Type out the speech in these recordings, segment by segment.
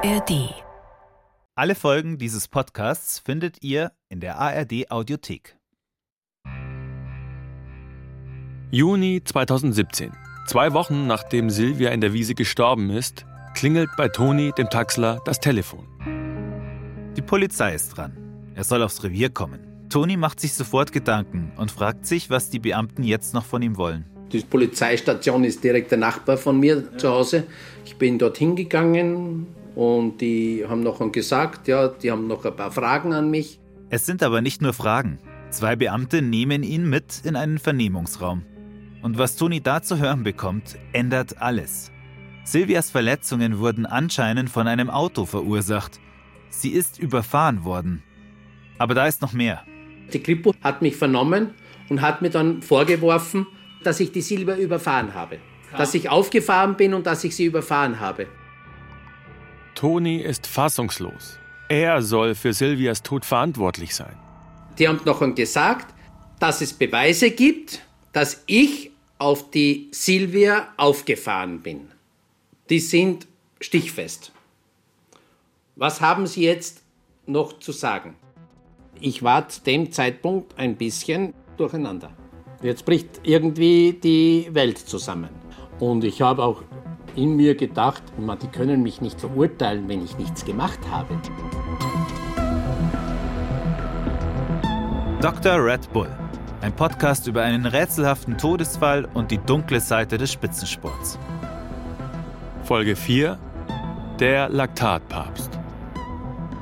ARD. Alle Folgen dieses Podcasts findet ihr in der ARD Audiothek. Juni 2017. Zwei Wochen nachdem Silvia in der Wiese gestorben ist, klingelt bei Toni, dem Taxler, das Telefon. Die Polizei ist dran. Er soll aufs Revier kommen. Toni macht sich sofort Gedanken und fragt sich, was die Beamten jetzt noch von ihm wollen. Die Polizeistation ist direkt der Nachbar von mir zu Hause. Ich bin dort hingegangen und die haben noch gesagt, ja, die haben noch ein paar Fragen an mich. Es sind aber nicht nur Fragen. Zwei Beamte nehmen ihn mit in einen Vernehmungsraum. Und was Toni da zu hören bekommt, ändert alles. Silvias Verletzungen wurden anscheinend von einem Auto verursacht. Sie ist überfahren worden. Aber da ist noch mehr. Die Kripo hat mich vernommen und hat mir dann vorgeworfen, dass ich die Silber überfahren habe. Dass ich aufgefahren bin und dass ich sie überfahren habe. Toni ist fassungslos. Er soll für Silvias Tod verantwortlich sein. Die haben noch gesagt, dass es Beweise gibt, dass ich auf die Silvia aufgefahren bin. Die sind stichfest. Was haben Sie jetzt noch zu sagen? Ich war zu dem Zeitpunkt ein bisschen durcheinander. Jetzt bricht irgendwie die Welt zusammen. Und ich habe auch in mir gedacht, man, die können mich nicht verurteilen, wenn ich nichts gemacht habe. Dr. Red Bull. Ein Podcast über einen rätselhaften Todesfall und die dunkle Seite des Spitzensports. Folge 4 Der Laktatpapst.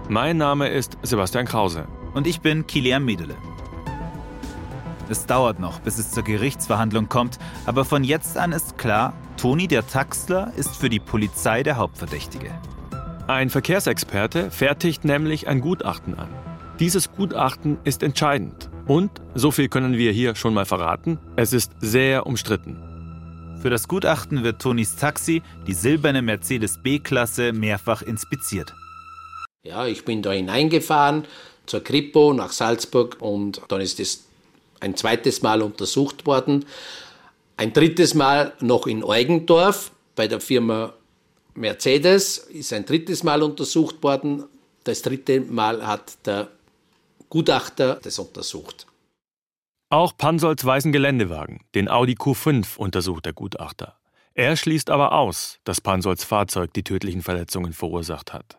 Mein Name ist Sebastian Krause. Und ich bin Kilian Miedele. Es dauert noch, bis es zur Gerichtsverhandlung kommt, aber von jetzt an ist klar, Toni der Taxler ist für die Polizei der Hauptverdächtige. Ein Verkehrsexperte fertigt nämlich ein Gutachten an. Dieses Gutachten ist entscheidend. Und, so viel können wir hier schon mal verraten, es ist sehr umstritten. Für das Gutachten wird Tonis Taxi, die silberne Mercedes B-Klasse, mehrfach inspiziert. Ja, ich bin da hineingefahren zur Kripo nach Salzburg und dann ist es ein zweites Mal untersucht worden. Ein drittes Mal noch in Eugendorf bei der Firma Mercedes ist ein drittes Mal untersucht worden. Das dritte Mal hat der Gutachter das untersucht. Auch Pansolds weißen Geländewagen, den Audi Q5, untersucht der Gutachter. Er schließt aber aus, dass Pansolds Fahrzeug die tödlichen Verletzungen verursacht hat.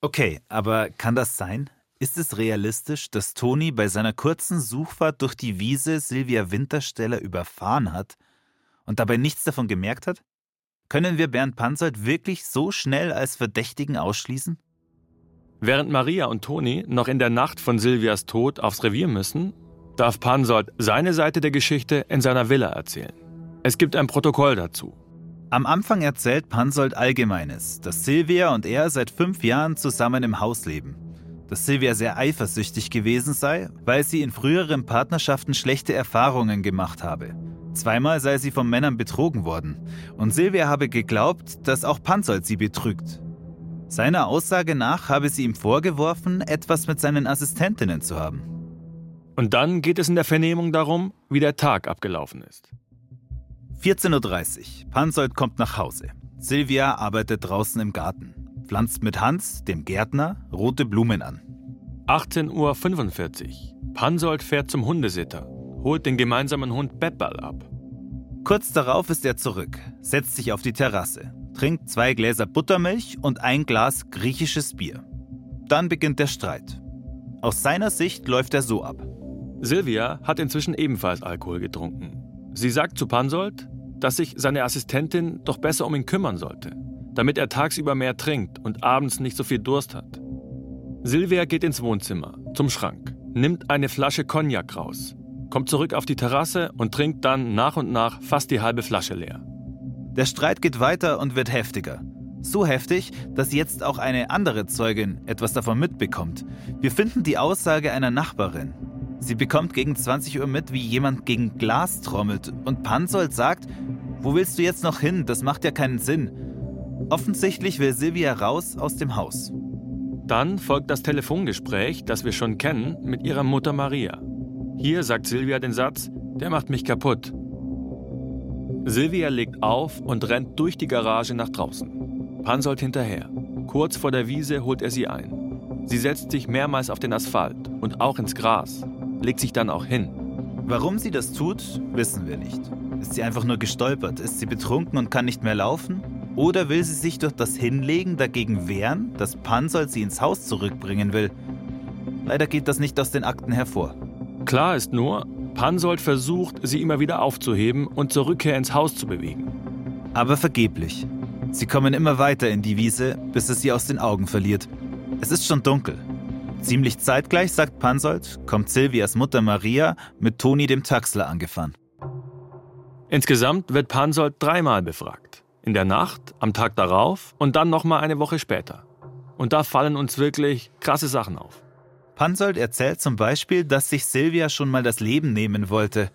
Okay, aber kann das sein? Ist es realistisch, dass Toni bei seiner kurzen Suchfahrt durch die Wiese Silvia Wintersteller überfahren hat und dabei nichts davon gemerkt hat? Können wir Bernd Pansold wirklich so schnell als Verdächtigen ausschließen? Während Maria und Toni noch in der Nacht von Silvias Tod aufs Revier müssen, darf Pansold seine Seite der Geschichte in seiner Villa erzählen. Es gibt ein Protokoll dazu. Am Anfang erzählt Pansold Allgemeines, dass Silvia und er seit fünf Jahren zusammen im Haus leben. Dass Silvia sehr eifersüchtig gewesen sei, weil sie in früheren Partnerschaften schlechte Erfahrungen gemacht habe. Zweimal sei sie von Männern betrogen worden. Und Silvia habe geglaubt, dass auch Pansold sie betrügt. Seiner Aussage nach habe sie ihm vorgeworfen, etwas mit seinen Assistentinnen zu haben. Und dann geht es in der Vernehmung darum, wie der Tag abgelaufen ist. 14.30 Uhr. Pansold kommt nach Hause. Silvia arbeitet draußen im Garten, pflanzt mit Hans, dem Gärtner, rote Blumen an. 18.45 Uhr. Pansold fährt zum Hundesitter, holt den gemeinsamen Hund Beppal ab. Kurz darauf ist er zurück, setzt sich auf die Terrasse, trinkt zwei Gläser Buttermilch und ein Glas griechisches Bier. Dann beginnt der Streit. Aus seiner Sicht läuft er so ab. Silvia hat inzwischen ebenfalls Alkohol getrunken. Sie sagt zu Pansold, dass sich seine Assistentin doch besser um ihn kümmern sollte, damit er tagsüber mehr trinkt und abends nicht so viel Durst hat. Silvia geht ins Wohnzimmer, zum Schrank, nimmt eine Flasche Cognac raus, kommt zurück auf die Terrasse und trinkt dann nach und nach fast die halbe Flasche leer. Der Streit geht weiter und wird heftiger. So heftig, dass jetzt auch eine andere Zeugin etwas davon mitbekommt. Wir finden die Aussage einer Nachbarin. Sie bekommt gegen 20 Uhr mit, wie jemand gegen Glas trommelt und Pansold sagt, wo willst du jetzt noch hin? Das macht ja keinen Sinn. Offensichtlich will Silvia raus aus dem Haus. Dann folgt das Telefongespräch, das wir schon kennen, mit ihrer Mutter Maria. Hier sagt Silvia den Satz, der macht mich kaputt. Silvia legt auf und rennt durch die Garage nach draußen. Pansold hinterher. Kurz vor der Wiese holt er sie ein. Sie setzt sich mehrmals auf den Asphalt und auch ins Gras, legt sich dann auch hin. Warum sie das tut, wissen wir nicht. Ist sie einfach nur gestolpert? Ist sie betrunken und kann nicht mehr laufen? Oder will sie sich durch das Hinlegen dagegen wehren, dass Pansold sie ins Haus zurückbringen will? Leider geht das nicht aus den Akten hervor. Klar ist nur, Pansold versucht, sie immer wieder aufzuheben und zur Rückkehr ins Haus zu bewegen. Aber vergeblich. Sie kommen immer weiter in die Wiese, bis es sie aus den Augen verliert. Es ist schon dunkel. Ziemlich zeitgleich, sagt Pansold, kommt Silvias Mutter Maria mit Toni dem Taxler angefahren. Insgesamt wird Pansold dreimal befragt. In der Nacht, am Tag darauf und dann nochmal eine Woche später. Und da fallen uns wirklich krasse Sachen auf. Pansold erzählt zum Beispiel, dass sich Silvia schon mal das Leben nehmen wollte.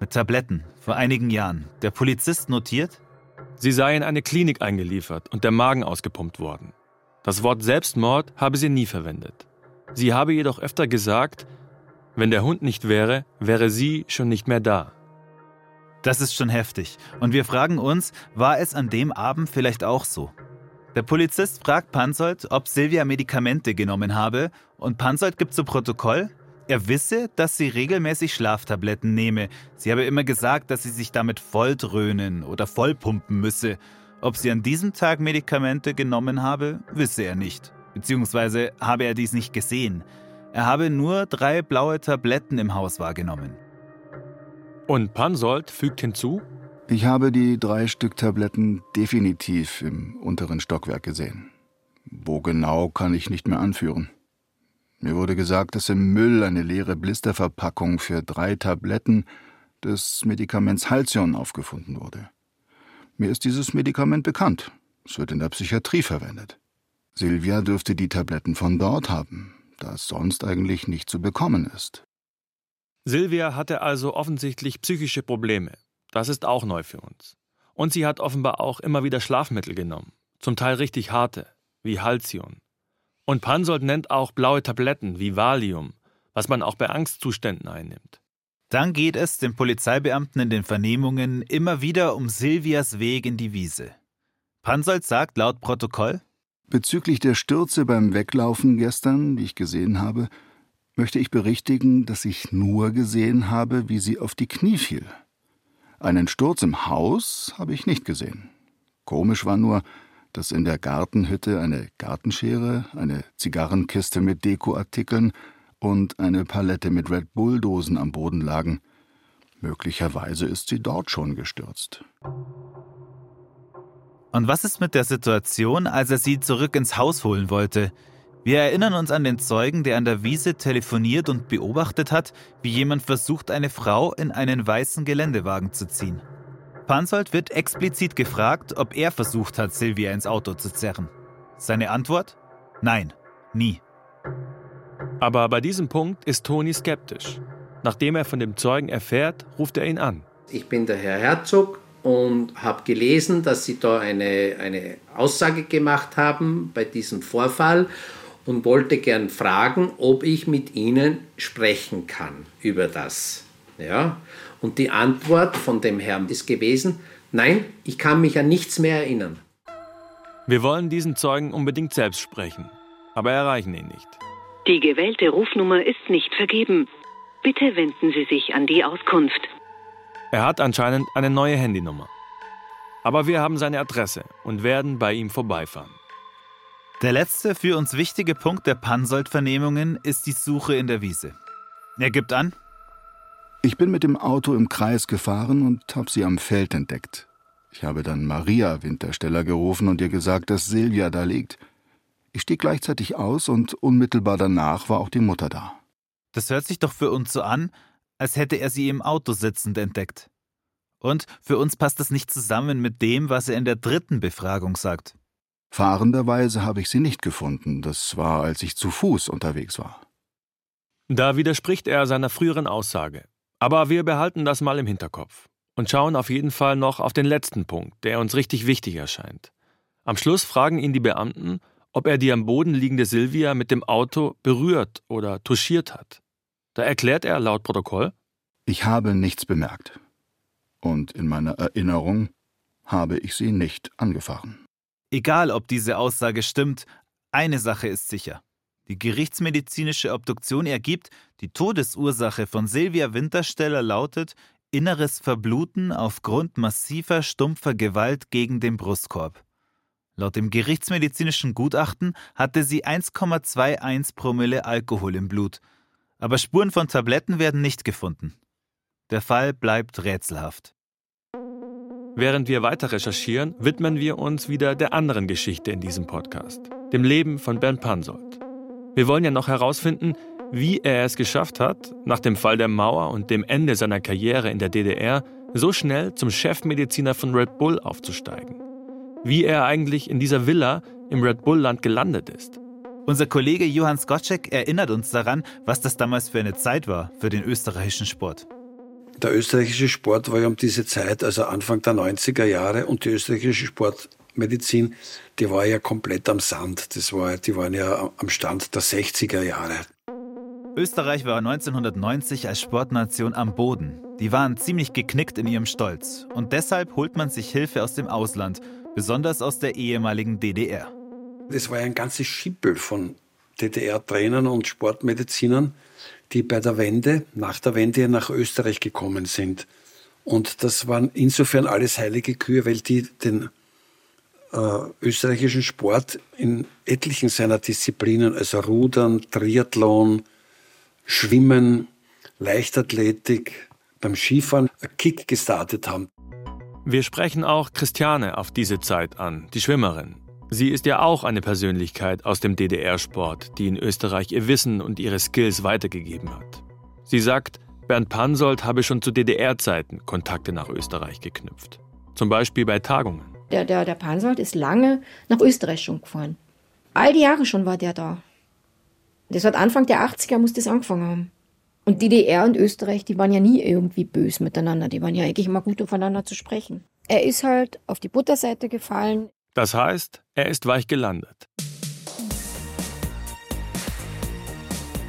Mit Tabletten, vor einigen Jahren. Der Polizist notiert, Sie sei in eine Klinik eingeliefert und der Magen ausgepumpt worden. Das Wort Selbstmord habe sie nie verwendet. Sie habe jedoch öfter gesagt, wenn der Hund nicht wäre, wäre sie schon nicht mehr da. Das ist schon heftig. Und wir fragen uns, war es an dem Abend vielleicht auch so? Der Polizist fragt Pansold, ob Silvia Medikamente genommen habe, und Pansold gibt zu Protokoll, er wisse, dass sie regelmäßig Schlaftabletten nehme. Sie habe immer gesagt, dass sie sich damit volldröhnen oder vollpumpen müsse. Ob sie an diesem Tag Medikamente genommen habe, wisse er nicht. Beziehungsweise habe er dies nicht gesehen. Er habe nur drei blaue Tabletten im Haus wahrgenommen. Und Pansold fügt hinzu, ich habe die drei Stück Tabletten definitiv im unteren Stockwerk gesehen. Wo genau kann ich nicht mehr anführen. Mir wurde gesagt, dass im Müll eine leere Blisterverpackung für drei Tabletten des Medikaments Halcyon aufgefunden wurde. Mir ist dieses Medikament bekannt. Es wird in der Psychiatrie verwendet. Silvia dürfte die Tabletten von dort haben, da es sonst eigentlich nicht zu bekommen ist. Silvia hatte also offensichtlich psychische Probleme. Das ist auch neu für uns. Und sie hat offenbar auch immer wieder Schlafmittel genommen, zum Teil richtig harte, wie Halcyon. Und Pansold nennt auch blaue Tabletten wie Valium, was man auch bei Angstzuständen einnimmt. Dann geht es den Polizeibeamten in den Vernehmungen immer wieder um Silvias Weg in die Wiese. Pansold sagt laut Protokoll: Bezüglich der Stürze beim Weglaufen gestern, die ich gesehen habe, möchte ich berichtigen, dass ich nur gesehen habe, wie sie auf die Knie fiel. Einen Sturz im Haus habe ich nicht gesehen. Komisch war nur, dass in der Gartenhütte eine Gartenschere, eine Zigarrenkiste mit Dekoartikeln und eine Palette mit Red Bull-Dosen am Boden lagen. Möglicherweise ist sie dort schon gestürzt. Und was ist mit der Situation, als er sie zurück ins Haus holen wollte? Wir erinnern uns an den Zeugen, der an der Wiese telefoniert und beobachtet hat, wie jemand versucht, eine Frau in einen weißen Geländewagen zu ziehen. Pansold wird explizit gefragt, ob er versucht hat, Silvia ins Auto zu zerren. Seine Antwort? Nein, nie. Aber bei diesem Punkt ist Toni skeptisch. Nachdem er von dem Zeugen erfährt, ruft er ihn an. Ich bin der Herr Herzog und habe gelesen, dass Sie da eine, eine Aussage gemacht haben bei diesem Vorfall und wollte gern fragen, ob ich mit Ihnen sprechen kann über das. Ja? Und die Antwort von dem Herrn ist gewesen, nein, ich kann mich an nichts mehr erinnern. Wir wollen diesen Zeugen unbedingt selbst sprechen, aber erreichen ihn nicht. Die gewählte Rufnummer ist nicht vergeben. Bitte wenden Sie sich an die Auskunft. Er hat anscheinend eine neue Handynummer. Aber wir haben seine Adresse und werden bei ihm vorbeifahren. Der letzte für uns wichtige Punkt der Pansold-Vernehmungen ist die Suche in der Wiese. Er gibt an, ich bin mit dem Auto im Kreis gefahren und habe sie am Feld entdeckt. Ich habe dann Maria Wintersteller gerufen und ihr gesagt, dass Silvia da liegt. Ich stieg gleichzeitig aus und unmittelbar danach war auch die Mutter da. Das hört sich doch für uns so an, als hätte er sie im Auto sitzend entdeckt. Und für uns passt das nicht zusammen mit dem, was er in der dritten Befragung sagt. Fahrenderweise habe ich sie nicht gefunden. Das war, als ich zu Fuß unterwegs war. Da widerspricht er seiner früheren Aussage. Aber wir behalten das mal im Hinterkopf und schauen auf jeden Fall noch auf den letzten Punkt, der uns richtig wichtig erscheint. Am Schluss fragen ihn die Beamten, ob er die am Boden liegende Silvia mit dem Auto berührt oder touchiert hat. Da erklärt er laut Protokoll, ich habe nichts bemerkt. Und in meiner Erinnerung habe ich sie nicht angefahren. Egal, ob diese Aussage stimmt, Eine Sache ist sicher. Die gerichtsmedizinische Obduktion ergibt, die Todesursache von Silvia Wintersteller lautet inneres Verbluten aufgrund massiver stumpfer Gewalt gegen den Brustkorb. Laut dem gerichtsmedizinischen Gutachten hatte sie 1,21 Promille Alkohol im Blut. Aber Spuren von Tabletten werden nicht gefunden. Der Fall bleibt rätselhaft. Während wir weiter recherchieren, widmen wir uns wieder der anderen Geschichte in diesem Podcast, dem Leben von Bernd Pansold. Wir wollen ja noch herausfinden, wie er es geschafft hat, nach dem Fall der Mauer und dem Ende seiner Karriere in der DDR so schnell zum Chefmediziner von Red Bull aufzusteigen. Wie er eigentlich in dieser Villa im Red Bull-Land gelandet ist. Unser Kollege Johann Skocek erinnert uns daran, was das damals für eine Zeit war für den österreichischen Sport. Der österreichische Sport war ja um diese Zeit, also Anfang der 90er Jahre, und die österreichische Sportmedizin, die war ja komplett am Sand. Das war, die waren ja am Stand der 60er Jahre. Österreich war 1990 als Sportnation am Boden. Die waren ziemlich geknickt in ihrem Stolz. Und deshalb holt man sich Hilfe aus dem Ausland, besonders aus der ehemaligen DDR. Das war ja ein ganzes Schippel von DDR-Trainern und Sportmedizinern, die bei der Wende, nach der Wende nach Österreich gekommen sind. Und das waren insofern alles heilige Kühe, weil die den äh, österreichischen Sport in etlichen seiner Disziplinen, also Rudern, Triathlon, Schwimmen, Leichtathletik, beim Skifahren Kick gestartet haben. Wir sprechen auch Christiane auf diese Zeit an, die Schwimmerin. Sie ist ja auch eine Persönlichkeit aus dem DDR-Sport, die in Österreich ihr Wissen und ihre Skills weitergegeben hat. Sie sagt, Bernd Pansold habe schon zu DDR-Zeiten Kontakte nach Österreich geknüpft. Zum Beispiel bei Tagungen. Der, der, der Pansold ist lange nach Österreich schon gefahren. All die Jahre schon war der da. Das hat Anfang der 80er muss das angefangen haben. Und DDR und Österreich, die waren ja nie irgendwie böse miteinander. Die waren ja eigentlich immer gut aufeinander zu sprechen. Er ist halt auf die Butterseite gefallen. Das heißt, er ist weich gelandet.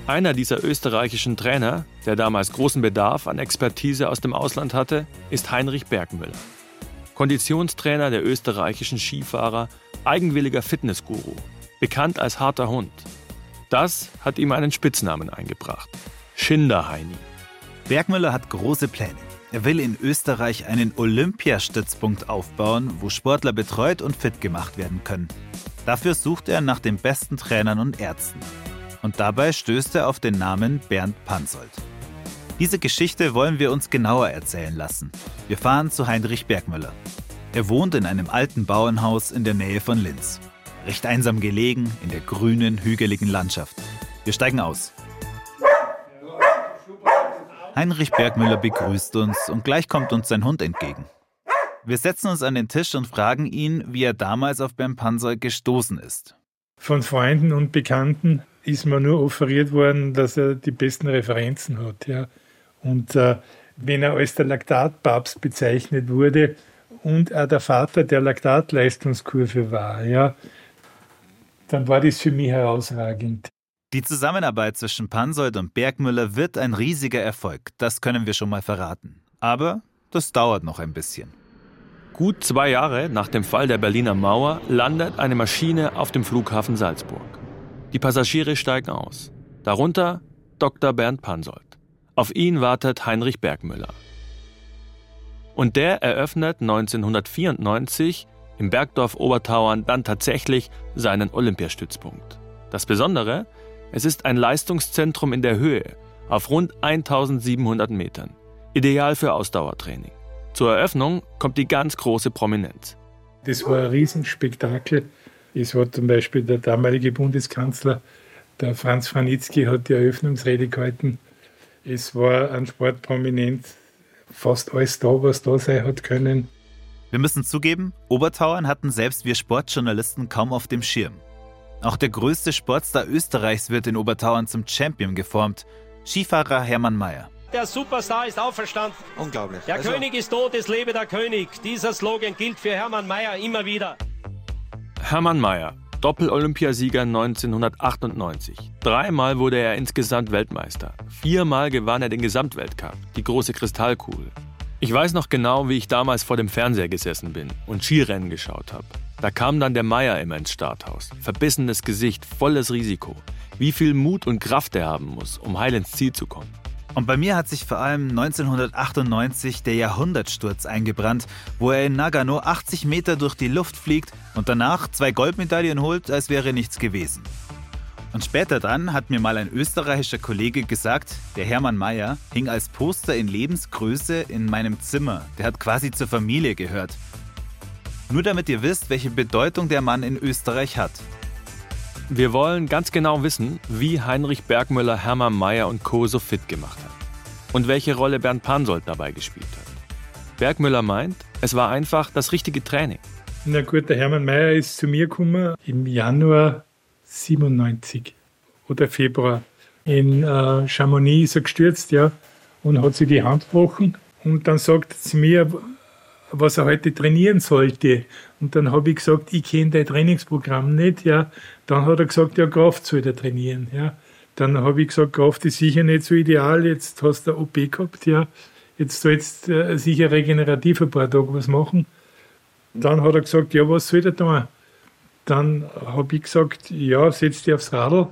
Einer dieser österreichischen Trainer, der damals großen Bedarf an Expertise aus dem Ausland hatte, ist Heinrich Bergmüller. Konditionstrainer der österreichischen Skifahrer, eigenwilliger Fitnessguru, bekannt als harter Hund. Das hat ihm einen Spitznamen eingebracht. Schinderheini. Bergmüller hat große Pläne. Er will in Österreich einen Olympiastützpunkt aufbauen, wo Sportler betreut und fit gemacht werden können. Dafür sucht er nach den besten Trainern und Ärzten. Und dabei stößt er auf den Namen Bernd Pansold. Diese Geschichte wollen wir uns genauer erzählen lassen. Wir fahren zu Heinrich Bergmüller. Er wohnt in einem alten Bauernhaus in der Nähe von Linz. Recht einsam gelegen in der grünen, hügeligen Landschaft. Wir steigen aus. Heinrich Bergmüller begrüßt uns und gleich kommt uns sein Hund entgegen. Wir setzen uns an den Tisch und fragen ihn, wie er damals auf Bernd Panzer gestoßen ist. Von Freunden und Bekannten ist mir nur offeriert worden, dass er die besten Referenzen hat. Ja. Und äh, wenn er als der Laktatpapst bezeichnet wurde und auch der Vater der Laktatleistungskurve war, ja, dann war das für mich herausragend. Die Zusammenarbeit zwischen Pansold und Bergmüller wird ein riesiger Erfolg, das können wir schon mal verraten. Aber das dauert noch ein bisschen. Gut zwei Jahre nach dem Fall der Berliner Mauer landet eine Maschine auf dem Flughafen Salzburg. Die Passagiere steigen aus. Darunter Dr. Bernd Pansold. Auf ihn wartet Heinrich Bergmüller. Und der eröffnet 1994 im Bergdorf Obertauern dann tatsächlich seinen Olympiastützpunkt. Das Besondere, es ist ein Leistungszentrum in der Höhe auf rund 1700 Metern, ideal für Ausdauertraining. Zur Eröffnung kommt die ganz große Prominenz. Das war ein Riesenspektakel. Es hat zum Beispiel der damalige Bundeskanzler, der Franz Franitzky, hat die Eröffnungsrede gehalten. Es war ein Sportprominent, fast alles da, was da sein hat können. Wir müssen zugeben, Obertauern hatten selbst wir Sportjournalisten kaum auf dem Schirm. Auch der größte Sportstar Österreichs wird in Obertauern zum Champion geformt, Skifahrer Hermann Mayer. Der Superstar ist auferstanden. Unglaublich. Der Also- König ist tot, es lebe der König. Dieser Slogan gilt für Hermann Mayer immer wieder. Hermann Mayer, Doppel-Olympiasieger 1998. Dreimal wurde er insgesamt Weltmeister. Viermal gewann er den Gesamtweltcup, die große Kristallkugel. Ich weiß noch genau, wie ich damals vor dem Fernseher gesessen bin und Skirennen geschaut habe. Da kam dann der Meier immer ins Starthaus. Verbissenes Gesicht, volles Risiko. Wie viel Mut und Kraft er haben muss, um heil ins Ziel zu kommen. Und bei mir hat sich vor allem 1998 der Jahrhundertsturz eingebrannt, wo er in Nagano 80 Meter durch die Luft fliegt und danach zwei Goldmedaillen holt, als wäre nichts gewesen. Und später dann hat mir mal ein österreichischer Kollege gesagt, der Hermann Mayer hing als Poster in Lebensgröße in meinem Zimmer. Der hat quasi zur Familie gehört. Nur damit ihr wisst, welche Bedeutung der Mann in Österreich hat. Wir wollen ganz genau wissen, wie Heinrich Bergmüller Hermann Mayer und Co. so fit gemacht hat. Und welche Rolle Bernd Pansold dabei gespielt hat. Bergmüller meint, es war einfach das richtige Training. Na gut, der Hermann Mayer ist zu mir gekommen im Januar 97 oder Februar. In äh, Chamonix ist er gestürzt, ja, und hat sich die Hand gebrochen. Und dann sagt sie mir, was er heute trainieren sollte. Und dann habe ich gesagt, ich kenne dein Trainingsprogramm nicht. Ja. Dann hat er gesagt, ja, Kraft soll er trainieren. Ja. Dann habe ich gesagt, Kraft ist sicher nicht so ideal. Jetzt hast du eine OP gehabt. Ja. Jetzt sollst du äh, sicher regenerativ ein paar Tage was machen. Dann hat er gesagt, ja, was soll er tun? Dann habe ich gesagt, ja, setz dich aufs Radl.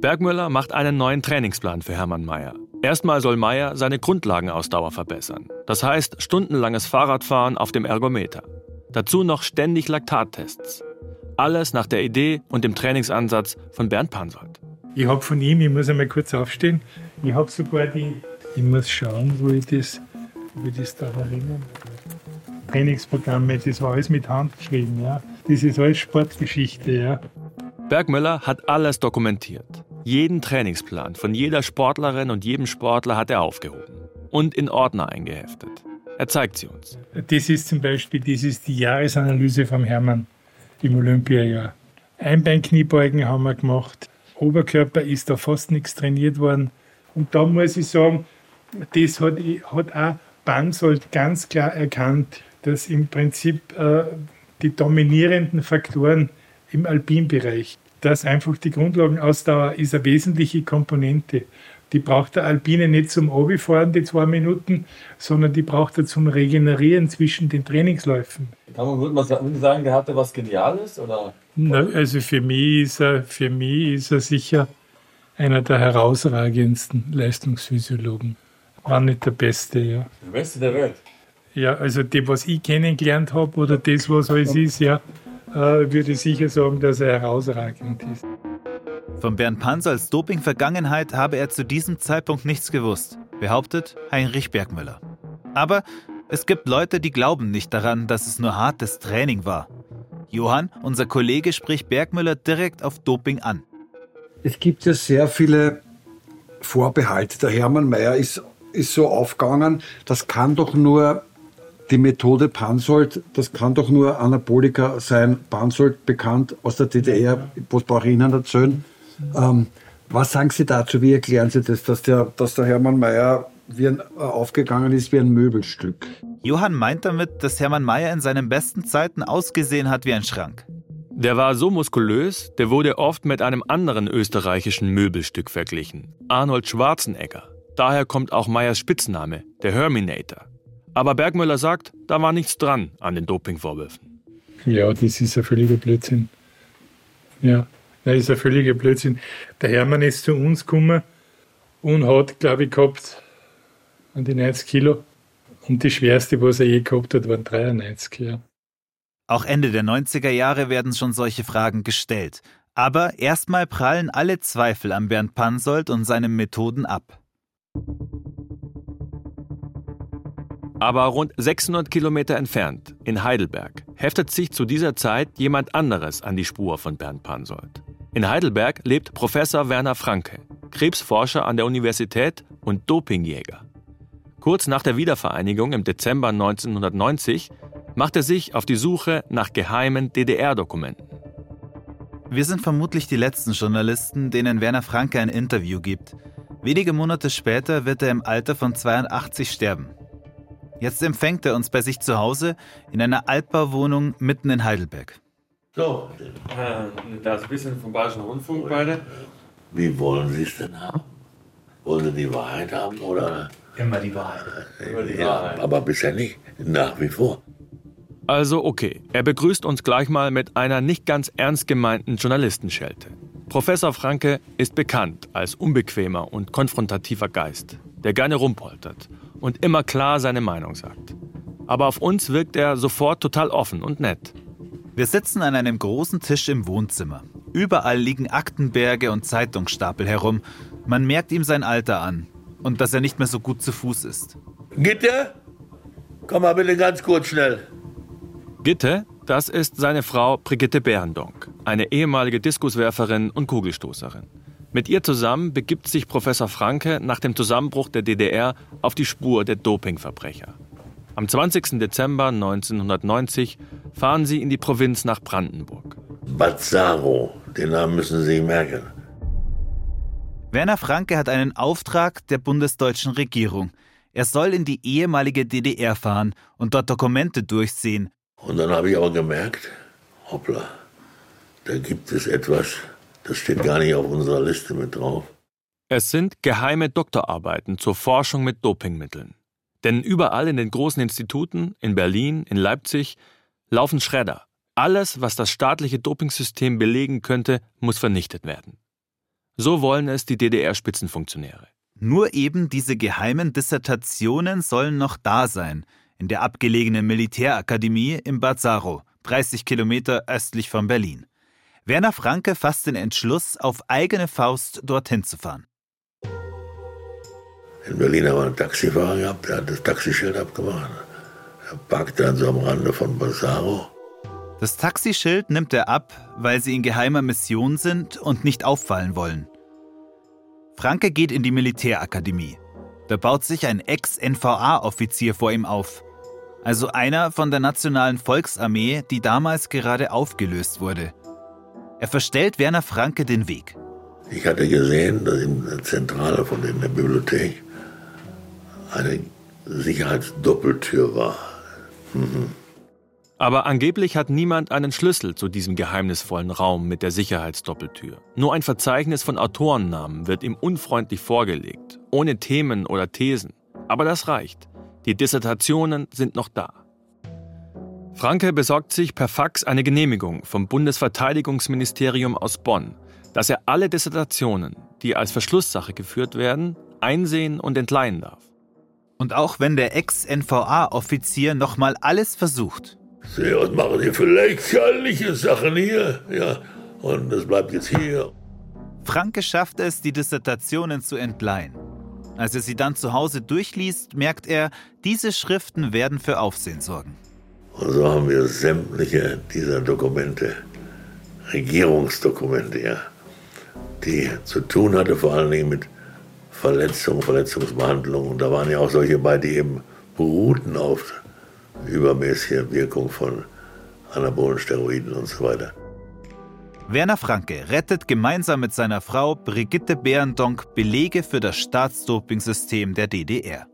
Bergmüller macht einen neuen Trainingsplan für Hermann Mayer. Erstmal soll Meyer seine Grundlagenausdauer verbessern. Das heißt stundenlanges Fahrradfahren auf dem Ergometer. Dazu noch ständig Laktattests. Alles nach der Idee und dem Trainingsansatz von Bernd Pansold. Ich habe von ihm, ich muss einmal kurz aufstehen, ich habe sogar die, ich muss schauen, wo ich das, wo ich das da erinnere. Trainingsprogramme, das war alles mit Hand geschrieben, ja. Das ist alles Sportgeschichte, ja. Bergmüller hat alles dokumentiert. Jeden Trainingsplan von jeder Sportlerin und jedem Sportler hat er aufgehoben und in Ordner eingeheftet. Er zeigt sie uns. Das ist zum Beispiel das ist die Jahresanalyse vom Hermann im Olympiajahr. Einbeinkniebeugen haben wir gemacht. Oberkörper ist da fast nichts trainiert worden. Und da muss ich sagen, das hat, hat auch Bansold ganz klar erkannt, dass im Prinzip äh, die dominierenden Faktoren im Alpinbereich dass einfach die Grundlagenausdauer ist eine wesentliche Komponente. Die braucht der Alpine nicht zum Obifahren, die zwei Minuten, sondern die braucht er zum Regenerieren zwischen den Trainingsläufen. Kann man, würde man sagen, der hatte was Geniales? Oder? Na, also für mich, ist er, für mich ist er sicher einer der herausragendsten Leistungsphysiologen. War nicht der Beste, ja. Der Beste der Welt? Ja, also das, was ich kennengelernt habe oder das, was alles ist, ja, würde ich sicher sagen, dass er herausragend ist. Von Bernd Pansals Doping-Vergangenheit habe er zu diesem Zeitpunkt nichts gewusst, behauptet Heinrich Bergmüller. Aber es gibt Leute, die glauben nicht daran, dass es nur hartes Training war. Johann, unser Kollege, spricht Bergmüller direkt auf Doping an. Es gibt ja sehr viele Vorbehalte. Der Hermann Mayer ist, ist so aufgegangen, das kann doch nur die Methode Pansold, das kann doch nur Anabolika sein. Pansold bekannt aus der DDR, was brauche ich Ihnen erzählen? Ähm, was sagen Sie dazu? Wie erklären Sie das, dass der, dass der Hermann Mayer wie ein, äh, aufgegangen ist wie ein Möbelstück? Johann meint damit, dass Hermann Mayer in seinen besten Zeiten ausgesehen hat wie ein Schrank. Der war so muskulös, der wurde oft mit einem anderen österreichischen Möbelstück verglichen. Arnold Schwarzenegger. Daher kommt auch Meyers Spitzname, der Herminator. Aber Bergmüller sagt, da war nichts dran an den Dopingvorwürfen. Ja, das ist ein völliger Blödsinn. Ja, das ist ein völliger Blödsinn. Der Hermann ist zu uns gekommen und hat, glaube ich, gehabt an die 90 Kilo. Und die schwerste, was er je gehabt hat, waren 93. Ja. Auch Ende der 90er Jahre werden schon solche Fragen gestellt. Aber erstmal prallen alle Zweifel an Bernd Pansold und seinen Methoden ab. Aber rund 600 Kilometer entfernt, in Heidelberg, heftet sich zu dieser Zeit jemand anderes an die Spur von Bernd Pansold. In Heidelberg lebt Professor Werner Franke, Krebsforscher an der Universität und Dopingjäger. Kurz nach der Wiedervereinigung im Dezember 1990 macht er sich auf die Suche nach geheimen DDR-Dokumenten. Wir sind vermutlich die letzten Journalisten, denen Werner Franke ein Interview gibt. Wenige Monate später wird er im Alter von 82 sterben. Jetzt empfängt er uns bei sich zu Hause in einer Altbauwohnung mitten in Heidelberg. So, äh, da ist ein bisschen vom Bayerischen Rundfunk beide. Wie wollen Sie es denn haben? Wollen Sie die Wahrheit haben oder? Immer die Wahrheit. Immer die Ja, Wahrheit. aber bisher nicht. Nach wie vor. Also okay, er begrüßt uns gleich mal mit einer nicht ganz ernst gemeinten Journalistenschelte. Professor Franke ist bekannt als unbequemer und konfrontativer Geist, der gerne rumpoltert und immer klar seine Meinung sagt. Aber auf uns wirkt er sofort total offen und nett. Wir sitzen an einem großen Tisch im Wohnzimmer. Überall liegen Aktenberge und Zeitungsstapel herum. Man merkt ihm sein Alter an und dass er nicht mehr so gut zu Fuß ist. Gitte? Komm mal bitte ganz kurz schnell. Gitte, das ist seine Frau Brigitte Berendonk, eine ehemalige Diskuswerferin und Kugelstoßerin. Mit ihr zusammen begibt sich Professor Franke nach dem Zusammenbruch der DDR auf die Spur der Dopingverbrecher. Am 20. Dezember 1990 fahren sie in die Provinz nach Brandenburg. Bazzaro, den Namen müssen Sie sich merken. Werner Franke hat einen Auftrag der bundesdeutschen Regierung. Er soll in die ehemalige DDR fahren und dort Dokumente durchsehen. Und dann habe ich aber gemerkt, hoppla, da gibt es etwas, das steht gar nicht auf unserer Liste mit drauf. Es sind geheime Doktorarbeiten zur Forschung mit Dopingmitteln. Denn überall in den großen Instituten, in Berlin, in Leipzig, laufen Schredder. Alles, was das staatliche Dopingsystem belegen könnte, muss vernichtet werden. So wollen es die DDR-Spitzenfunktionäre. Nur eben diese geheimen Dissertationen sollen noch da sein, in der abgelegenen Militärakademie im Bazzaro, 30 Kilometer östlich von Berlin. Werner Franke fasst den Entschluss, auf eigene Faust dorthin zu fahren. In Berlin haben wir einen Taxifahrer gehabt, der hat das Taxischild abgemacht. Er parkte dann so am Rande von Bazzaro. Das Taxischild nimmt er ab, weil sie in geheimer Mission sind und nicht auffallen wollen. Franke geht in die Militärakademie. Da baut sich ein Ex-NVA-Offizier vor ihm auf. Also einer von der Nationalen Volksarmee, die damals gerade aufgelöst wurde. Er verstellt Werner Franke den Weg. Ich hatte gesehen, dass in der Zentrale von in der Bibliothek eine Sicherheitsdoppeltür war. Mhm. Aber angeblich hat niemand einen Schlüssel zu diesem geheimnisvollen Raum mit der Sicherheitsdoppeltür. Nur ein Verzeichnis von Autorennamen wird ihm unfreundlich vorgelegt, ohne Themen oder Thesen. Aber das reicht. Die Dissertationen sind noch da. Franke besorgt sich per Fax eine Genehmigung vom Bundesverteidigungsministerium aus Bonn, dass er alle Dissertationen, die als Verschlusssache geführt werden, einsehen und entleihen darf. Und auch wenn der Ex-NVA-Offizier nochmal alles versucht, Sie, was machen Sie für lächerliche Sachen hier? Ja, und es bleibt jetzt hier. Franke schafft es, die Dissertationen zu entleihen. Als er sie dann zu Hause durchliest, merkt er, diese Schriften werden für Aufsehen sorgen. Und so haben wir sämtliche dieser Dokumente, Regierungsdokumente, ja, die zu tun hatte vor allen Dingen mit Verletzung, Verletzungsbehandlung. Und da waren ja auch solche bei, die eben beruhten auf übermäßige Wirkung von anabolen Steroiden und so weiter. Werner Franke rettet gemeinsam mit seiner Frau Brigitte Behrendonk Belege für das Staatsdopingsystem der DDR.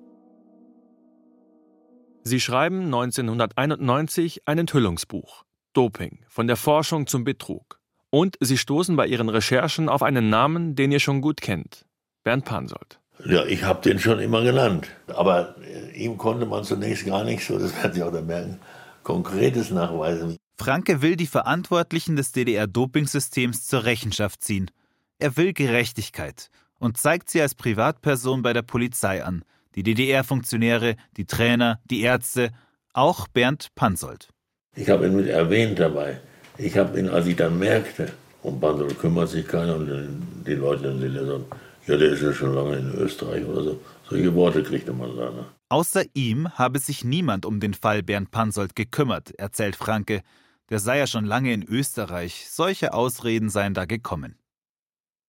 Sie schreiben 1991 ein Enthüllungsbuch Doping von der Forschung zum Betrug. Und sie stoßen bei ihren Recherchen auf einen Namen, den ihr schon gut kennt, Bernd Pansold. Ja, ich habe den schon immer genannt. Aber äh, ihm konnte man zunächst gar nicht so, das werden Sie auch dann merken, Konkretes nachweisen. Franke will die Verantwortlichen des DDR-Dopingsystems zur Rechenschaft ziehen. Er will Gerechtigkeit und zeigt sie als Privatperson bei der Polizei an. Die DDR-Funktionäre, die Trainer, die Ärzte, auch Bernd Pansold. Ich habe ihn mit erwähnt dabei. Ich habe ihn, als ich dann merkte, um Pansold kümmert sich keiner und die Leute sind ja so, ja, der ist ja schon lange in Österreich oder so. Solche Worte kriegte man da. Ne? Außer ihm habe sich niemand um den Fall Bernd Pansold gekümmert, erzählt Franke. Der sei ja schon lange in Österreich. Solche Ausreden seien da gekommen.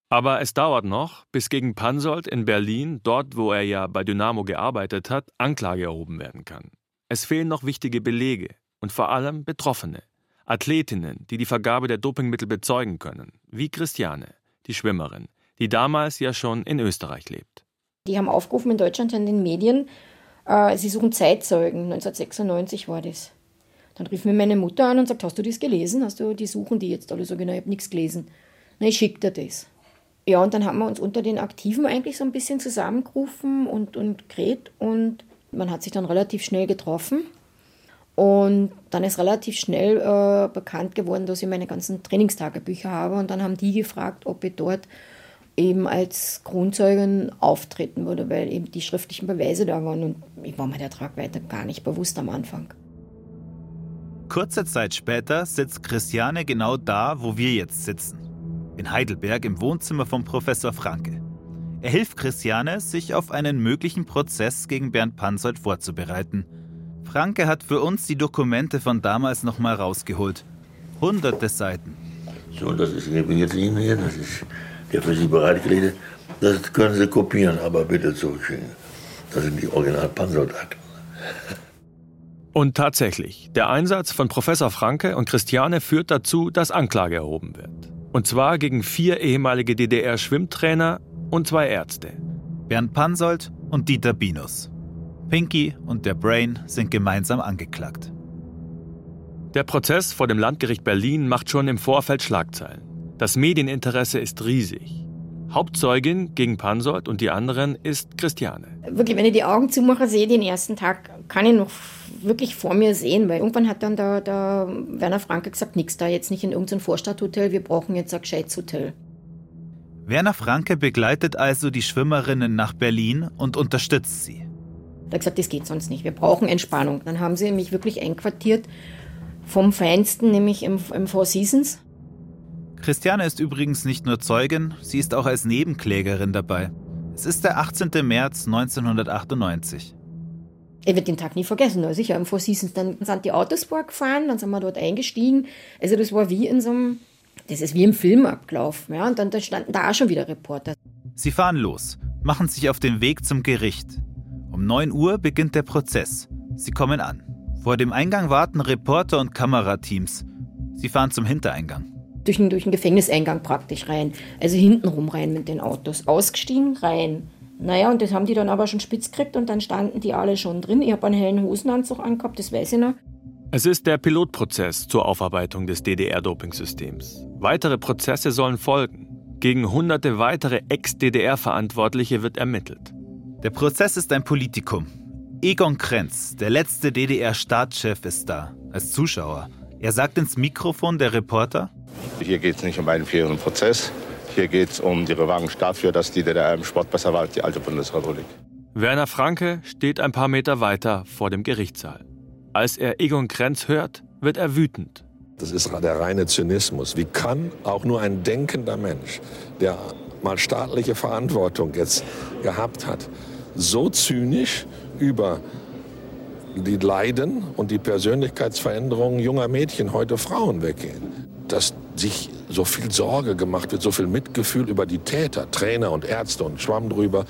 Aber es dauert noch, bis gegen Pansold in Berlin, dort wo er ja bei Dynamo gearbeitet hat, Anklage erhoben werden kann. Es fehlen noch wichtige Belege und vor allem Betroffene, Athletinnen, die die Vergabe der Dopingmittel bezeugen können, wie Christiane, die Schwimmerin, die damals ja schon in Österreich lebt. Die haben aufgerufen in Deutschland in den Medien, äh, sie suchen Zeitzeugen. 1996 war das. Dann rief mir meine Mutter an und sagt, hast du das gelesen? Hast du, die suchen die jetzt alle so genau, ich habe nichts gelesen. Na, ich schicke dir das. Ja, und dann haben wir uns unter den Aktiven eigentlich so ein bisschen zusammengerufen und, und geredet und man hat sich dann relativ schnell getroffen. Und dann ist relativ schnell äh, bekannt geworden, dass ich meine ganzen Trainingstagebücher habe. Und dann haben die gefragt, ob ich dort eben als Kronzeugin auftreten würde, weil eben die schriftlichen Beweise da waren. Und ich war mir der Tragweite gar nicht bewusst am Anfang. Kurze Zeit später sitzt Christiane genau da, wo wir jetzt sitzen. In Heidelberg im Wohnzimmer von Professor Franke. Er hilft Christiane, sich auf einen möglichen Prozess gegen Bernd Pansold vorzubereiten. Franke hat für uns die Dokumente von damals nochmal rausgeholt. Hunderte Seiten. So, das ist jetzt Ihnen hier, das ist der für Sie bereitgelegte. Das können Sie kopieren, aber bitte zurückschicken. Das sind die original Pansold-Akten. Und tatsächlich, der Einsatz von Professor Franke und Christiane führt dazu, dass Anklage erhoben wird. Und zwar gegen vier ehemalige DDR-Schwimmtrainer und zwei Ärzte. Bernd Pansold und Dieter Binus. Pinky und der Brain sind gemeinsam angeklagt. Der Prozess vor dem Landgericht Berlin macht schon im Vorfeld Schlagzeilen. Das Medieninteresse ist riesig. Hauptzeugin gegen Pansold und die anderen ist Christiane. Wirklich, wenn ich die Augen zumache, sehe ich den ersten Tag, kann ich noch wirklich vor mir sehen, weil irgendwann hat dann der, der Werner Franke gesagt, nix da, jetzt nicht in irgendein Vorstadthotel, wir brauchen jetzt ein gescheites Hotel. Werner Franke begleitet also die Schwimmerinnen nach Berlin und unterstützt sie. Er hat gesagt, das geht sonst nicht, wir brauchen Entspannung. Dann haben sie mich wirklich einquartiert vom Feinsten, nämlich im, im Four Seasons. Christiane ist übrigens nicht nur Zeugin, sie ist auch als Nebenklägerin dabei. Es ist der 18. März 1998. Ich werde den Tag nie vergessen, also sicher im Four Seasons. Dann sind die Autos vorgefahren, dann sind wir dort eingestiegen. Also das war wie in so einem, das ist wie im Film abgelaufen. Ja? Und dann da standen da auch schon wieder Reporter. Sie fahren los, machen sich auf den Weg zum Gericht. Um 9 Uhr beginnt der Prozess. Sie kommen an. Vor dem Eingang warten Reporter und Kamerateams. Sie fahren zum Hintereingang durch den, durch den Gefängniseingang praktisch rein. Also hintenrum rein mit den Autos. Ausgestiegen, rein. Naja, und das haben die dann aber schon spitz gekriegt und dann standen die alle schon drin. Ich habe einen hellen Hosenanzug angehabt, das weiß ich noch. Es ist der Pilotprozess zur Aufarbeitung des DDR-Dopingsystems. Weitere Prozesse sollen folgen. Gegen hunderte weitere Ex-DDR-Verantwortliche wird ermittelt. Der Prozess ist ein Politikum. Egon Krenz, der letzte DDR-Staatschef, ist da, als Zuschauer. Er sagt ins Mikrofon der Reporter, hier geht es nicht um einen fairen Prozess. Hier geht es um die Revanche dafür, dass die DDR im Sport besser war als die alte Bundesrepublik. Werner Franke steht ein paar Meter weiter vor dem Gerichtssaal. Als er Egon Krenz hört, wird er wütend. Das ist der reine Zynismus. Wie kann auch nur ein denkender Mensch, der mal staatliche Verantwortung jetzt gehabt hat, so zynisch über die Leiden und die Persönlichkeitsveränderungen junger Mädchen, heute Frauen, weggehen? Dass sich so viel Sorge gemacht wird, so viel Mitgefühl über die Täter, Trainer und Ärzte und Schwamm drüber.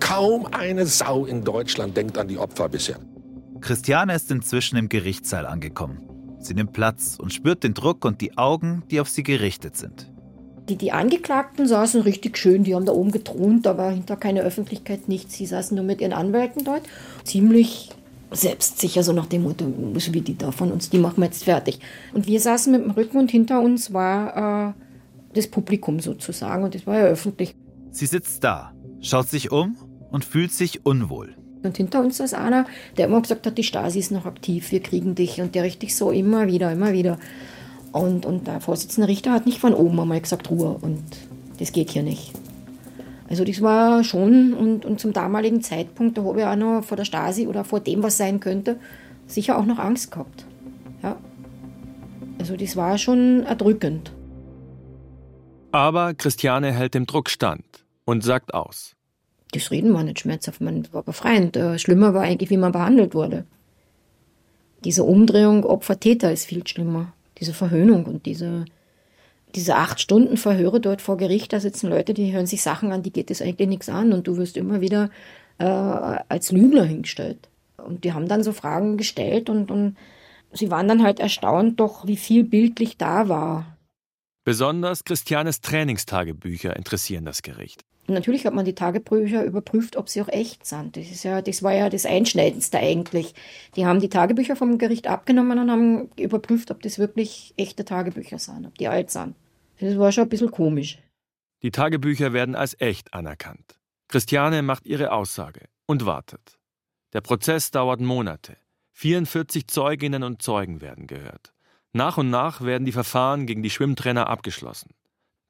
Kaum eine Sau in Deutschland denkt an die Opfer bisher. Christiane ist inzwischen im Gerichtssaal angekommen. Sie nimmt Platz und spürt den Druck und die Augen, die auf sie gerichtet sind. Die, die Angeklagten saßen richtig schön, die haben da oben gethront, da war hinter keine Öffentlichkeit, nichts. Sie saßen nur mit ihren Anwälten dort. Ziemlich selbstsicher, so nach dem Motto, so wie die da von uns, die machen wir jetzt fertig. Und wir saßen mit dem Rücken und hinter uns war äh, das Publikum sozusagen und das war ja öffentlich. Sie sitzt da, schaut sich um und fühlt sich unwohl. Und hinter uns saß einer, der immer gesagt hat, die Stasi ist noch aktiv, wir kriegen dich. Und der richtig so immer wieder, immer wieder. Und, und der Vorsitzende Richter hat nicht von oben einmal gesagt, Ruhe. Und das geht hier nicht. Also das war schon, und, und zum damaligen Zeitpunkt, da habe ich auch noch vor der Stasi oder vor dem, was sein könnte, sicher auch noch Angst gehabt. Ja. Also das war schon erdrückend. Aber Christiane hält dem Druck stand und sagt aus. Das Reden war nicht schmerzhaft, man war befreiend. Äh, schlimmer war eigentlich, wie man behandelt wurde. Diese Umdrehung Opfer-Täter ist viel schlimmer. Diese Verhöhnung und diese, diese acht Stunden Verhöre dort vor Gericht, da sitzen Leute, die hören sich Sachen an, die geht es eigentlich nichts an und du wirst immer wieder äh, als Lügner hingestellt. Und die haben dann so Fragen gestellt und, und sie waren dann halt erstaunt, doch wie viel bildlich da war. Besonders Christianes Trainingstagebücher interessieren das Gericht. Natürlich hat man die Tagebücher überprüft, ob sie auch echt sind. Das, ist ja, das war ja das Einschneidendste eigentlich. Die haben die Tagebücher vom Gericht abgenommen und haben überprüft, ob das wirklich echte Tagebücher sind, ob die alt sind. Das war schon ein bisschen komisch. Die Tagebücher werden als echt anerkannt. Christiane macht ihre Aussage und wartet. Der Prozess dauert Monate. 44 Zeuginnen und Zeugen werden gehört. Nach und nach werden die Verfahren gegen die Schwimmtrainer abgeschlossen.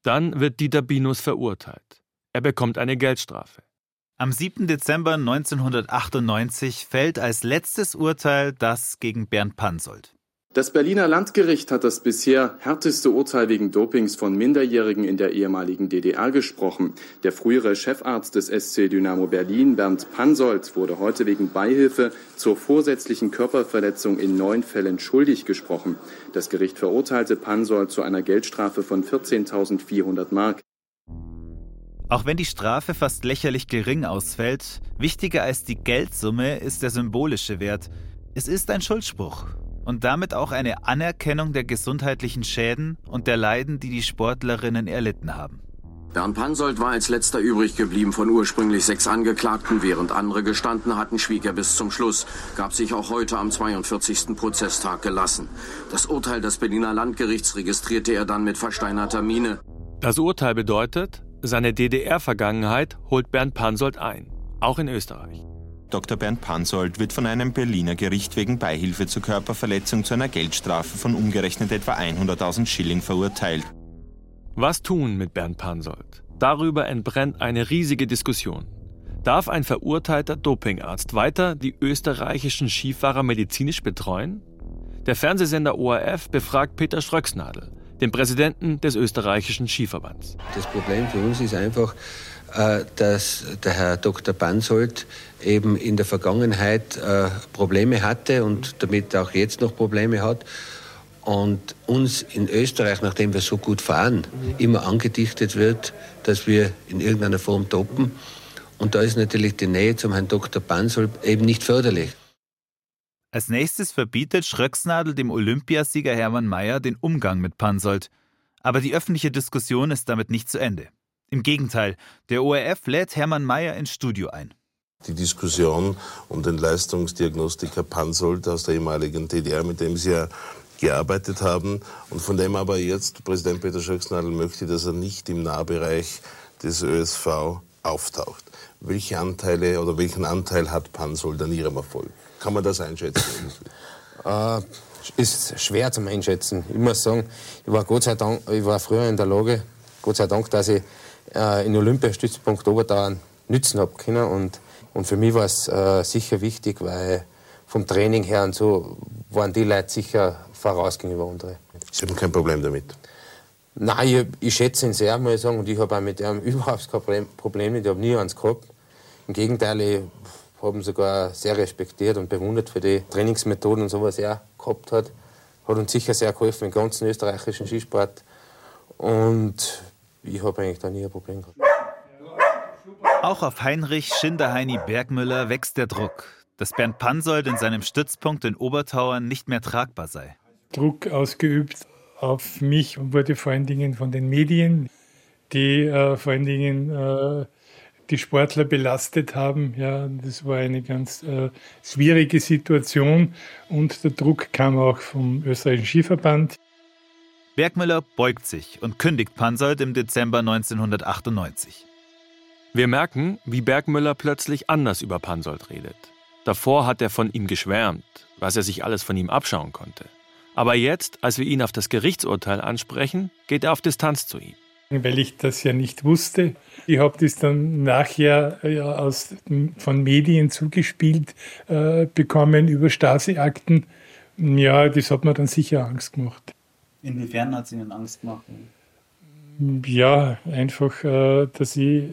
Dann wird Dieter Binus verurteilt. Er bekommt eine Geldstrafe. Am 7. Dezember 1998 fällt als letztes Urteil das gegen Bernd Pansold. Das Berliner Landgericht hat das bisher härteste Urteil wegen Dopings von Minderjährigen in der ehemaligen DDR gesprochen. Der frühere Chefarzt des SC Dynamo Berlin, Bernd Pansold, wurde heute wegen Beihilfe zur vorsätzlichen Körperverletzung in neun Fällen schuldig gesprochen. Das Gericht verurteilte Pansold zu einer Geldstrafe von 14.400 Mark. Auch wenn die Strafe fast lächerlich gering ausfällt, wichtiger als die Geldsumme ist der symbolische Wert. Es ist ein Schuldspruch und damit auch eine Anerkennung der gesundheitlichen Schäden und der Leiden, die die Sportlerinnen erlitten haben. Bernd Pansold war als letzter übrig geblieben von ursprünglich sechs Angeklagten. Während andere gestanden hatten, schwieg er bis zum Schluss, gab sich auch heute am 42. Prozesstag gelassen. Das Urteil des Berliner Landgerichts registrierte er dann mit versteinerter Miene. Das Urteil bedeutet, seine DDR-Vergangenheit holt Bernd Pansold ein, auch in Österreich. Dr. Bernd Pansold wird von einem Berliner Gericht wegen Beihilfe zur Körperverletzung zu einer Geldstrafe von umgerechnet etwa 100.000 Schilling verurteilt. Was tun mit Bernd Pansold? Darüber entbrennt eine riesige Diskussion. Darf ein verurteilter Dopingarzt weiter die österreichischen Skifahrer medizinisch betreuen? Der Fernsehsender ORF befragt Peter Schröcksnadel, den Präsidenten des österreichischen Skiverbands. Das Problem für uns ist einfach, dass der Herr Dr. Bansold eben in der Vergangenheit äh, Probleme hatte und damit auch jetzt noch Probleme hat. Und uns in Österreich, nachdem wir so gut fahren, immer angedichtet wird, dass wir in irgendeiner Form toppen. Und da ist natürlich die Nähe zum Herrn Dr. Bansold eben nicht förderlich. Als nächstes verbietet Schröcksnadel dem Olympiasieger Hermann Mayer den Umgang mit Pansold. Aber die öffentliche Diskussion ist damit nicht zu Ende. Im Gegenteil, der ORF lädt Hermann Mayer ins Studio ein. Die Diskussion um den Leistungsdiagnostiker Pansold aus der ehemaligen DDR, mit dem Sie ja gearbeitet haben und von dem aber jetzt Präsident Peter Schöcksnadel möchte, dass er nicht im Nahbereich des ÖSV auftaucht. Welche Anteile oder welchen Anteil hat Pansold an Ihrem Erfolg? Kann man das einschätzen? äh, ist schwer zum Einschätzen. Ich muss sagen, ich war Gott sei Dank, ich war früher in der Lage, Gott sei Dank, dass ich äh, in Olympiastützpunkt Oberdauern nützen habe können. Und, und für mich war es äh, sicher wichtig, weil vom Training her und so waren die Leute sicher voraus gegenüber andere. Sie haben kein Problem damit? Nein, ich, ich schätze ihn sehr, muss ich sagen. Und ich habe auch mit ihm überhaupt kein Problem mit. Ich habe nie eins gehabt. Im Gegenteil, ich habe ihn sogar sehr respektiert und bewundert für die Trainingsmethoden und so, was er gehabt hat. Hat uns sicher sehr geholfen im ganzen österreichischen Skisport. Und ich habe eigentlich da nie ein Problem gehabt. Auch auf Heinrich Schinderheini Bergmüller wächst der Druck, dass Bernd Pansold in seinem Stützpunkt in Obertauern nicht mehr tragbar sei. Druck ausgeübt auf mich wurde vor allen Dingen von den Medien, die äh, vor allen Dingen äh, die Sportler belastet haben. Ja, das war eine ganz äh, schwierige Situation und der Druck kam auch vom österreichischen Skiverband. Bergmüller beugt sich und kündigt Pansold im Dezember 1998. Wir merken, wie Bergmüller plötzlich anders über Pansold redet. Davor hat er von ihm geschwärmt, was er sich alles von ihm abschauen konnte. Aber jetzt, als wir ihn auf das Gerichtsurteil ansprechen, geht er auf Distanz zu ihm. Weil ich das ja nicht wusste. Ich habe das dann nachher ja, aus, von Medien zugespielt äh, bekommen über Stasi-Akten. Ja, das hat mir dann sicher Angst gemacht. Inwiefern hat es Ihnen Angst gemacht? Ja, einfach, äh, dass ich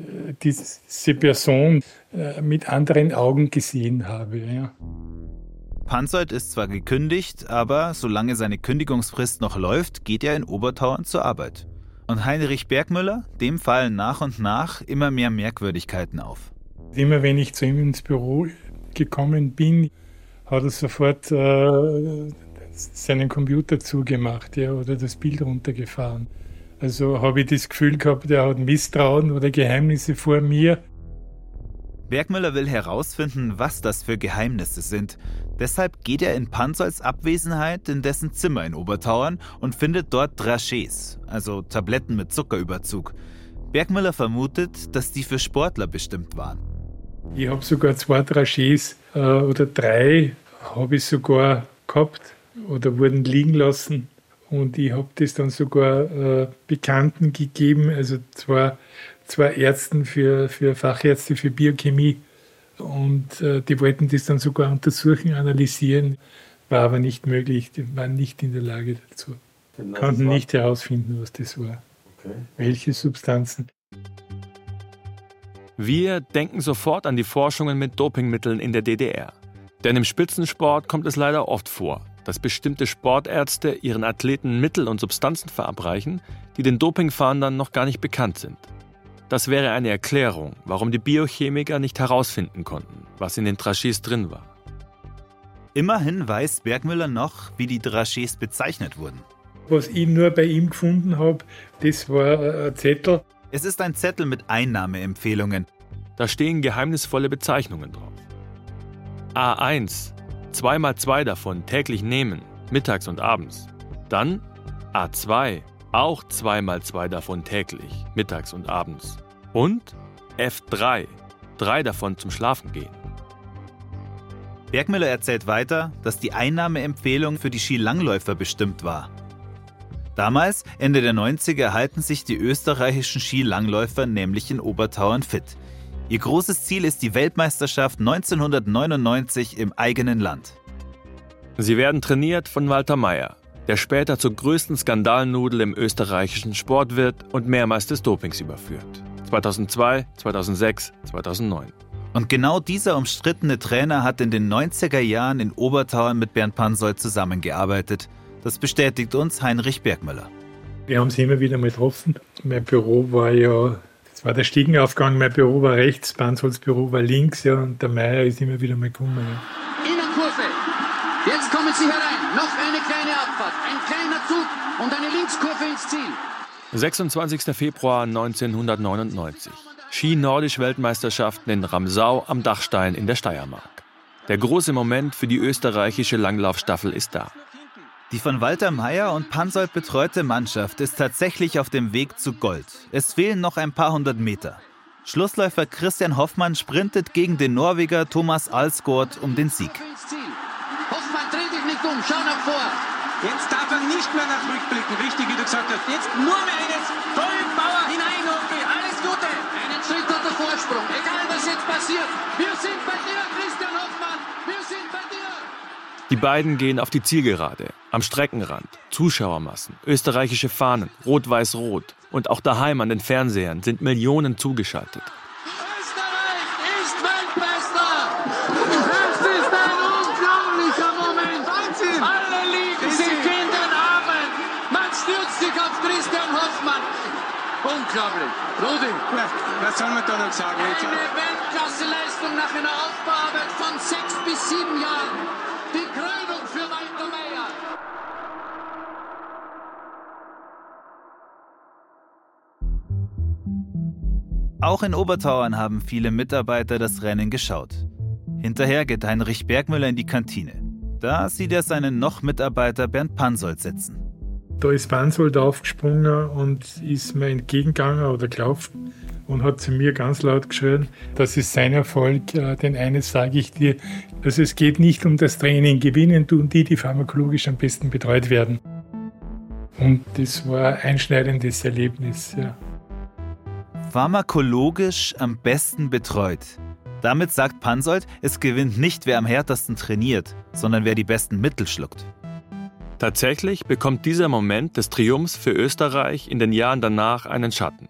diese Person äh, mit anderen Augen gesehen habe. Ja. Pansold ist zwar gekündigt, aber solange seine Kündigungsfrist noch läuft, geht er in Obertauern zur Arbeit. Und Heinrich Bergmüller, dem fallen nach und nach immer mehr Merkwürdigkeiten auf. Immer wenn ich zu ihm ins Büro gekommen bin, hat er sofort äh, seinen Computer zugemacht ja, oder das Bild runtergefahren. Also habe ich das Gefühl gehabt, er hat Misstrauen oder Geheimnisse vor mir. Bergmüller will herausfinden, was das für Geheimnisse sind. Deshalb geht er in Pansolds Abwesenheit in dessen Zimmer in Obertauern und findet dort Drachés, also Tabletten mit Zuckerüberzug. Bergmüller vermutet, dass die für Sportler bestimmt waren. Ich habe sogar zwei Drachés äh, oder drei habe ich sogar gehabt oder wurden liegen lassen. Und ich habe das dann sogar äh, Bekannten gegeben, also zwei, zwei Ärzten für, für Fachärzte für Biochemie. Und äh, die wollten das dann sogar untersuchen, analysieren, war aber nicht möglich, die waren nicht in der Lage dazu. Genau, Konnten nicht herausfinden, was das war. Okay. Welche Substanzen. Wir denken sofort an die Forschungen mit Dopingmitteln in der DDR. Denn im Spitzensport kommt es leider oft vor, dass bestimmte Sportärzte ihren Athleten Mittel und Substanzen verabreichen, die den Dopingfahndern noch gar nicht bekannt sind. Das wäre eine Erklärung, warum die Biochemiker nicht herausfinden konnten, was in den Trachés drin war. Immerhin weiß Bergmüller noch, wie die Drachés bezeichnet wurden. Was ich nur bei ihm gefunden habe, das war ein Zettel. Es ist ein Zettel mit Einnahmeempfehlungen. Da stehen geheimnisvolle Bezeichnungen drauf. A1, zweimal zwei davon täglich nehmen, mittags und abends. Dann A2, auch zweimal zwei davon täglich, mittags und abends. Und F3, drei davon zum Schlafen gehen. Bergmüller erzählt weiter, dass die Einnahmeempfehlung für die Skilangläufer bestimmt war. Damals, Ende der 90er, halten sich die österreichischen Skilangläufer nämlich in Obertauern fit. Ihr großes Ziel ist die Weltmeisterschaft 1999 im eigenen Land. Sie werden trainiert von Walter Mayer, der später zur größten Skandalnudel im österreichischen Sport wird und mehrmals des Dopings überführt. 2002, 2006, 2009. Und genau dieser umstrittene Trainer hat in den 90er Jahren in Obertauern mit Bernd Pansold zusammengearbeitet. Das bestätigt uns Heinrich Bergmüller. Wir haben sie immer wieder mal getroffen. Mein Büro war ja, das war der Stiegenaufgang, mein Büro war rechts, Pansolds Büro war links, ja, und der Meier ist immer wieder mal gekommen. Ja. Innenkurve. Jetzt kommen sie herein. Noch eine kleine Abfahrt, ein kleiner Zug und eine Linkskurve ins Ziel. 26. Februar 1999. Ski-Nordisch-Weltmeisterschaften in Ramsau am Dachstein in der Steiermark. Der große Moment für die österreichische Langlaufstaffel ist da. Die von Walter Mayer und Pansold betreute Mannschaft ist tatsächlich auf dem Weg zu Gold. Es fehlen noch ein paar hundert Meter. Schlussläufer Christian Hoffmann sprintet gegen den Norweger Thomas Alsgaard um den Sieg. Hoffmann, dreh dich nicht um, schau nach vor. Jetzt darf er nicht mehr nach rückblicken, richtig wie du gesagt hast. Jetzt nur mehr eines vollen Bauer hinein, okay, alles Gute. Einen Schritt hat der Vorsprung, egal was jetzt passiert. Wir sind bei dir, Die beiden gehen auf die Zielgerade, am Streckenrand, Zuschauermassen, österreichische Fahnen, rot-weiß-rot und auch daheim an den Fernsehern sind Millionen zugeschaltet. Unglaublich. Rudi. Was soll man da noch sagen? Eine Weltklasseleistung nach einer Aufbauarbeit von sechs bis sieben Jahren. Die Krönung für Walter Meyer. Auch in Obertauern haben viele Mitarbeiter das Rennen geschaut. Hinterher geht Heinrich Bergmüller in die Kantine. Da sieht er seinen noch Mitarbeiter Bernd Pansold sitzen. Da ist Bansold aufgesprungen und ist mir entgegengegangen oder gelaufen und hat zu mir ganz laut geschrien, das ist sein Erfolg, äh, denn eines sage ich dir, dass es geht nicht um das Training, gewinnen tun die, die pharmakologisch am besten betreut werden. Und das war ein einschneidendes Erlebnis. Ja. Pharmakologisch am besten betreut. Damit sagt Pansold, es gewinnt nicht, wer am härtesten trainiert, sondern wer die besten Mittel schluckt. Tatsächlich bekommt dieser Moment des Triumphs für Österreich in den Jahren danach einen Schatten.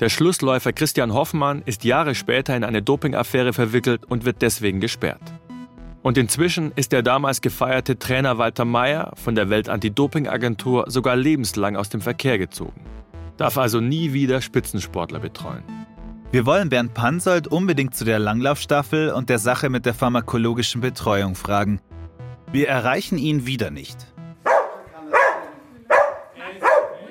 Der Schlussläufer Christian Hoffmann ist Jahre später in eine Dopingaffäre verwickelt und wird deswegen gesperrt. Und inzwischen ist der damals gefeierte Trainer Walter Mayer von der Welt-Anti-Doping-Agentur sogar lebenslang aus dem Verkehr gezogen. Darf also nie wieder Spitzensportler betreuen. Wir wollen Bernd Pansold unbedingt zu der Langlaufstaffel und der Sache mit der pharmakologischen Betreuung fragen. Wir erreichen ihn wieder nicht.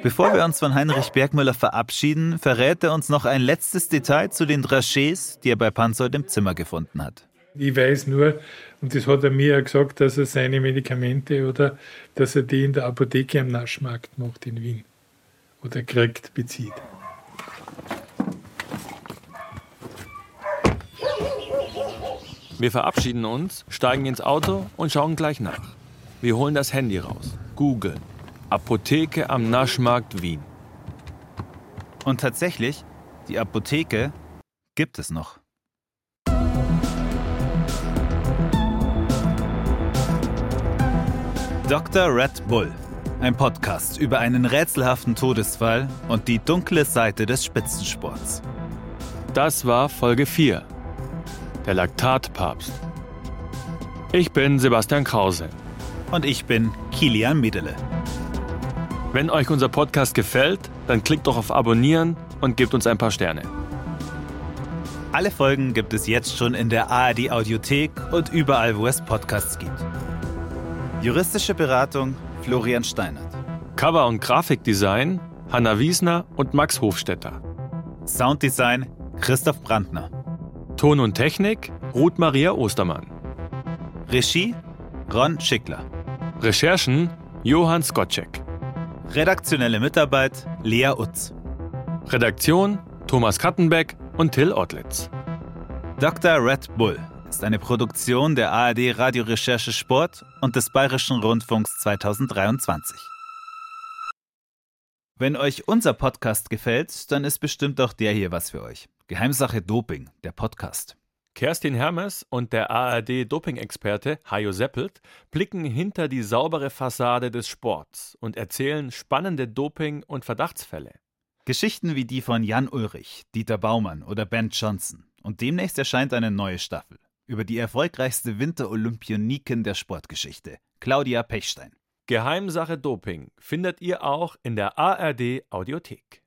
Bevor wir uns von Heinrich Bergmüller verabschieden, verrät er uns noch ein letztes Detail zu den Drachés, die er bei Panzold im Zimmer gefunden hat. Ich weiß nur, und das hat er mir ja gesagt, dass er seine Medikamente oder dass er die in der Apotheke am Naschmarkt macht in Wien oder kriegt, bezieht. Wir verabschieden uns, steigen ins Auto und schauen gleich nach. Wir holen das Handy raus, googeln. Apotheke am Naschmarkt Wien. Und tatsächlich, die Apotheke gibt es noch. Dr. Red Bull. Ein Podcast über einen rätselhaften Todesfall und die dunkle Seite des Spitzensports. Das war Folge 4. Der Laktatpapst. Ich bin Sebastian Krause. Und ich bin Kilian Miedele. Wenn euch unser Podcast gefällt, dann klickt doch auf Abonnieren und gebt uns ein paar Sterne. Alle Folgen gibt es jetzt schon in der ARD Audiothek und überall, wo es Podcasts gibt. Juristische Beratung Florian Steinert. Cover- und Grafikdesign Hanna Wiesner und Max Hofstetter. Sounddesign Christoph Brandner. Ton und Technik Ruth Maria Ostermann. Regie Ron Schickler. Recherchen Johann Skocek. Redaktionelle Mitarbeit Lea Utz. Redaktion Thomas Kattenbeck und Till Ottlitz. Dr. Red Bull ist eine Produktion der ARD Radiorecherche Sport und des Bayerischen Rundfunks 2023. Wenn euch unser Podcast gefällt, dann ist bestimmt auch der hier was für euch. Geheimsache Doping, der Podcast. Kerstin Hermes und der ARD-Doping-Experte Hajo Seppelt blicken hinter die saubere Fassade des Sports und erzählen spannende Doping- und Verdachtsfälle. Geschichten wie die von Jan Ulrich, Dieter Baumann oder Ben Johnson. Und demnächst erscheint eine neue Staffel über die erfolgreichste Winterolympioniken der Sportgeschichte, Claudia Pechstein. Geheimsache Doping findet ihr auch in der ARD Audiothek.